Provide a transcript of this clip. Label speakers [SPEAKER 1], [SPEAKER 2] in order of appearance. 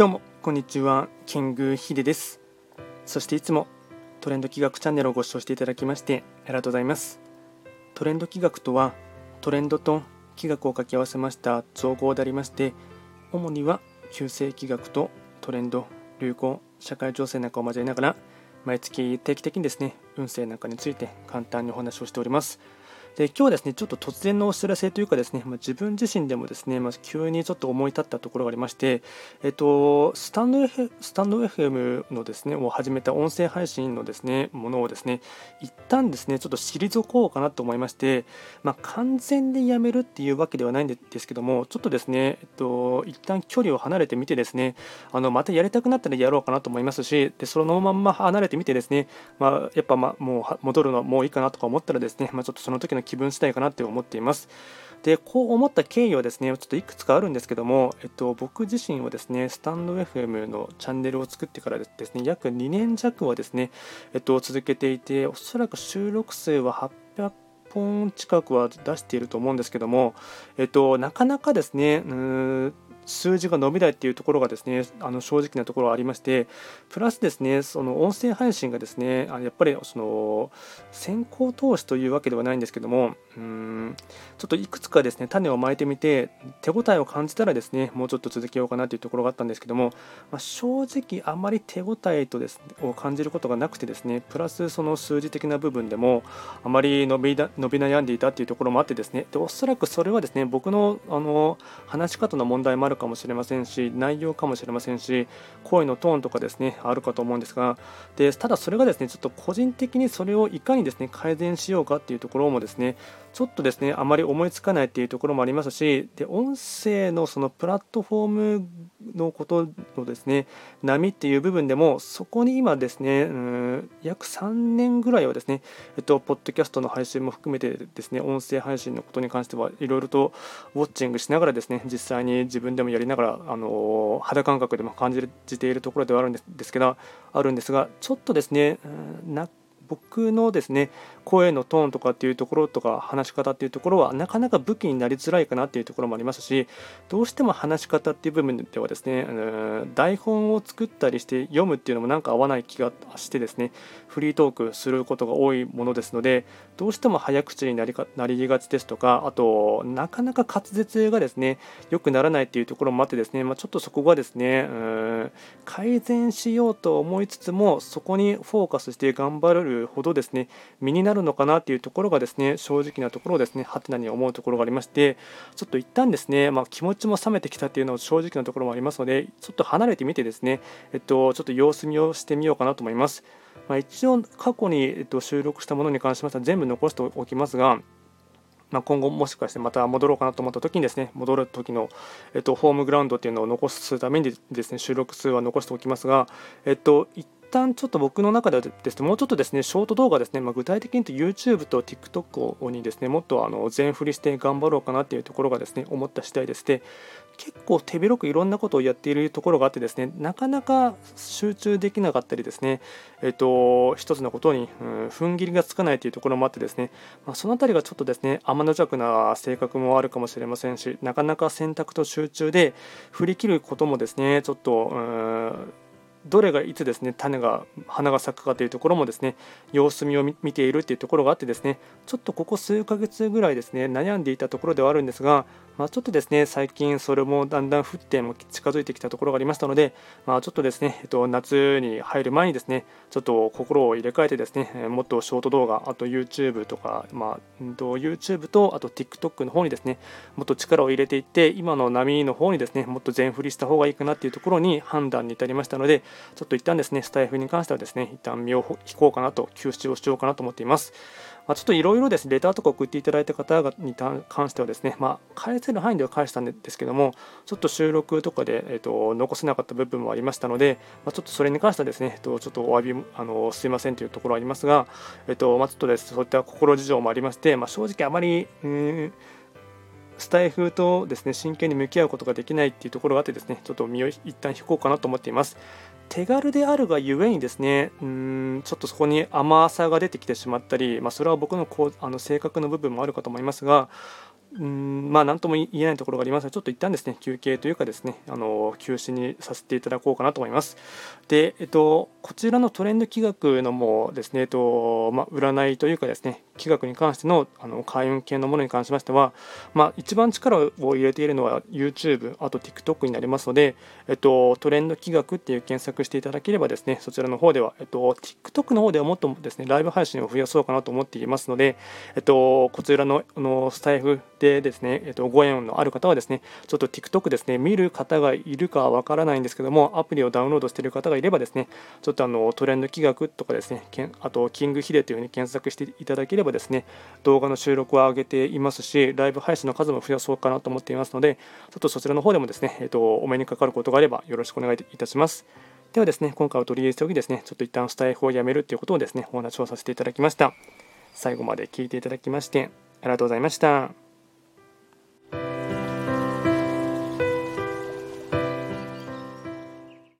[SPEAKER 1] どうもこんにちはキングヒデです。そしていつもトレンド企画チャンネルをご視聴していただきましてありがとうございます。トレンド企画とはトレンドと企画を掛け合わせました造語でありまして主には旧世企画とトレンド流行社会情勢なんかを交えながら毎月定期的にですね運勢なんかについて簡単にお話をしております。で今日ですねちょっと突然のお知らせというかですね、まあ、自分自身でもですね、まあ、急にちょっと思い立ったところがありまして、えっと、スタンド F スタンド FM のですねを始めた音声配信のですねものをですね一旦ですねちょっと退こうかなと思いまして、まあ、完全にやめるっていうわけではないんですけどもちょっとですね、えっと、一旦距離を離れてみてですねあのまたやりたくなったらやろうかなと思いますしでそのまま離れてみてですね、まあ、やっぱまもう戻るのはもういいかなとか思ったらですね、まあ、ちょっとその時の気分次第かなって思っています。でこう思った経緯はですねちょっといくつかあるんですけども、えっと、僕自身はですねスタンド FM のチャンネルを作ってからですね約2年弱はですね、えっと、続けていておそらく収録数は800本近くは出していると思うんですけども、えっと、なかなかですねうん数字が伸びないっていうところがですねあの正直なところありましてプラスですねその音声配信がですねあやっぱりその先行投資というわけではないんですけどもうんちょっといくつかですね種をまいてみて手応えを感じたらですねもうちょっと続けようかなというところがあったんですけども、まあ、正直あまり手応えとです、ね、を感じることがなくてですねプラスその数字的な部分でもあまり伸び伸び悩んでいたというところもあってですねでおそらくそれはですね僕のあの話し方の問題もあるかもしれませんし内容かもしれませんし声のトーンとかですねあるかと思うんですがでただそれがですねちょっと個人的にそれをいかにですね改善しようかっていうところもですねちょっとですねあまり思いつかないっていうところもありますしで音声のそのプラットフォームのことのですね波っていう部分でもそこに今ですねうん約3年ぐらいはですねえっとポッドキャストの配信も含めてですね音声配信のことに関してはいろいろとウォッチングしながらですね実際に自分ででもやりながらあの肌感覚でも感じているところではあるんですけどあるんですがちょっとですねな僕のですね声のトーンとかっていうところとか話し方っていうところはなかなか武器になりづらいかなっていうところもありますしどうしても話し方っていう部分ではですねあの台本を作ったりして読むっていうのもなんか合わない気がしてですねフリートークすることが多いものですのでどうしても早口になりなりがちですとかあとなかなか滑舌がですね良くならないっていうところもあってですね、まあ、ちょっとそこがですね改善しようと思いつつもそこにフォーカスして頑張るほどですね身になるのかなっていうところがですね正直なところをですねハテナに思うところがありましてちょっと一旦ですね、まあ、気持ちも冷めてきたっていうのは正直なところもありますのでちょっと離れてみてですね、えっと、ちょっと様子見をしてみようかなと思います。まあ、一応過去に、えっと、収録したものに関しましては全部残しておきますがまあ、今後もしかしてまた戻ろうかなと思った時にですね戻る時の、えっと、ホームグラウンドっていうのを残すためにですね収録数は残しておきますが、えっと、一旦ちょっと僕の中ではですねもうちょっとですねショート動画ですね、まあ、具体的に言うと YouTube と TikTok にですねもっとあの全振りして頑張ろうかなっていうところがですね思った次第でして結構手広くいろんなことをやっているところがあってですねなかなか集中できなかったりですねえっ、と一つのことに、うん、踏ん切りがつかないというところもあってですね、まあ、その辺りがちょっとですね天の弱な性格もあるかもしれませんしなかなか選択と集中で振り切ることもですねちょっとうんどれがいつですね種が花が咲くかというところもですね様子見を見ているというところがあってですねちょっとここ数ヶ月ぐらいですね悩んでいたところではあるんですが、まあ、ちょっとですね最近それもだんだん降っても近づいてきたところがありましたので、まあ、ちょっとですね、えっと、夏に入る前にですねちょっと心を入れ替えてですねもっとショート動画あと YouTube とか、まあ、YouTube とあと TikTok の方にですねもっと力を入れていって今の波の方にですねもっと全振りした方がいいかなっていうところに判断に至りましたのでちょっと一旦ですね、スタイフに関してはですね、一旦身を引こうかなと、休止をしようかなと思っています。まあ、ちょっといろいろですね、レターとか送っていただいた方に関してはですね、まあ、返せる範囲では返したんですけども、ちょっと収録とかで、えーと、残せなかった部分もありましたので、まあ、ちょっとそれに関してはですね、えー、とちょっとお詫びあのすいませんというところはありますが、えーとまあ、ちょっとです、そういった心事情もありまして、まあ、正直あまり、うんスタイフとですね真剣に向き合うことができないっていうところがあってですねちょっと身を一旦引こうかなと思っています。手軽であるがゆえにですねうんちょっとそこに甘さが出てきてしまったり、まあ、それは僕のこうあの性格の部分もあるかと思いますがうんまあ、なんとも言えないところがありますので、ちょっと一旦ですね、休憩というかですね、あの休止にさせていただこうかなと思います。で、えっと、こちらのトレンド企画のもですね、えっとまあ、占いというかですね、企画に関してのあの開運系のものに関しましては、まあ、一番力を入れているのは YouTube、あと TikTok になりますので、えっと、トレンド企画っていう検索していただければですね、そちらの方では、えっと、TikTok の方ではもっとですね、ライブ配信を増やそうかなと思っていますので、えっと、こちらのあのスタイフでですね、えっと、ご縁のある方はですね、ちょっと TikTok ですね、見る方がいるかわからないんですけども、アプリをダウンロードしている方がいればですね、ちょっとあのトレンド企画とかですね、あと、キングヒデというふうに検索していただければですね、動画の収録は上げていますし、ライブ配信の数も増やそうかなと思っていますので、ちょっとそちらの方でもですね、えっと、お目にかかることがあればよろしくお願いいたします。ではですね、今回は取り入れておきですね、ちょっと一旦スタイフをやめるということをですね、お話をさせていただきました。最後まで聞いていただきまして、ありがとうございました。